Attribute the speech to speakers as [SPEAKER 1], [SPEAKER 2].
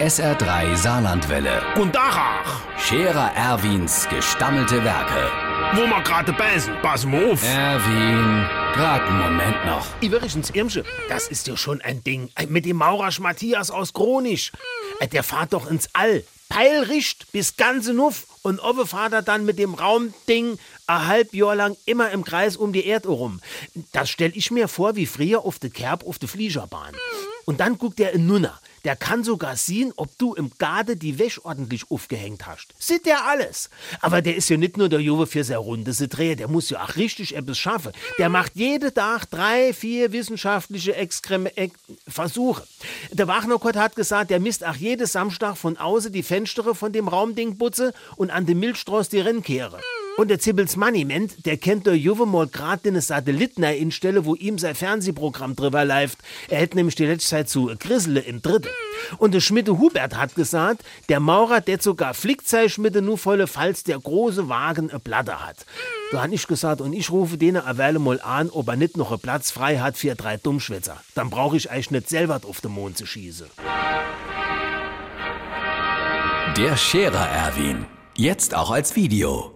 [SPEAKER 1] SR3 Saarlandwelle.
[SPEAKER 2] Und Dachach,
[SPEAKER 1] Scherer Erwins gestammelte Werke.
[SPEAKER 2] wo wir gerade beißen, pass mal auf.
[SPEAKER 1] Erwin, grad einen Moment noch.
[SPEAKER 2] Übrigens, Irmsche, das ist ja schon ein Ding. Mit dem Maurasch Matthias aus Kronisch. Äh, Der fahrt doch ins All. Peilricht bis ganze Nuff. Und Obbe fahrt er dann mit dem Raumding ein halb Jahr lang immer im Kreis um die Erde rum. Das stell ich mir vor wie früher auf der Kerb auf der Fliegerbahn. Und dann guckt er in Nunner. Der kann sogar sehen, ob du im Garde die Wäsche ordentlich aufgehängt hast. Sieht der alles. Aber der ist ja nicht nur der Juwe für sehr runde Dreher, der muss ja auch richtig etwas schaffen. Der macht jeden Tag drei, vier wissenschaftliche Exkrem Ex Versuche. Der Wagnerkott hat gesagt, der misst auch jeden Samstag von außen die Fenster von dem Raumding putze und an dem Milchstraß die Rennkehre. Und der Zibbels Maniment, der kennt der Juwe mal grad den Satelliten instelle, wo ihm sein Fernsehprogramm drüber läuft. Er hätte nämlich die letzte Zeit zu Grissele im Dritte. Und der Schmiede Hubert hat gesagt, der Maurer, der sogar Flickzeilschmiede nur volle, falls der große Wagen eine Platte hat. Da han ich gesagt, und ich rufe denen erweile mal an, ob er nicht noch einen Platz frei hat für drei Dummschwätzer. Dann brauche ich eigentlich nicht selber auf den Mond zu schießen.
[SPEAKER 1] Der Scherer Erwin. Jetzt auch als Video.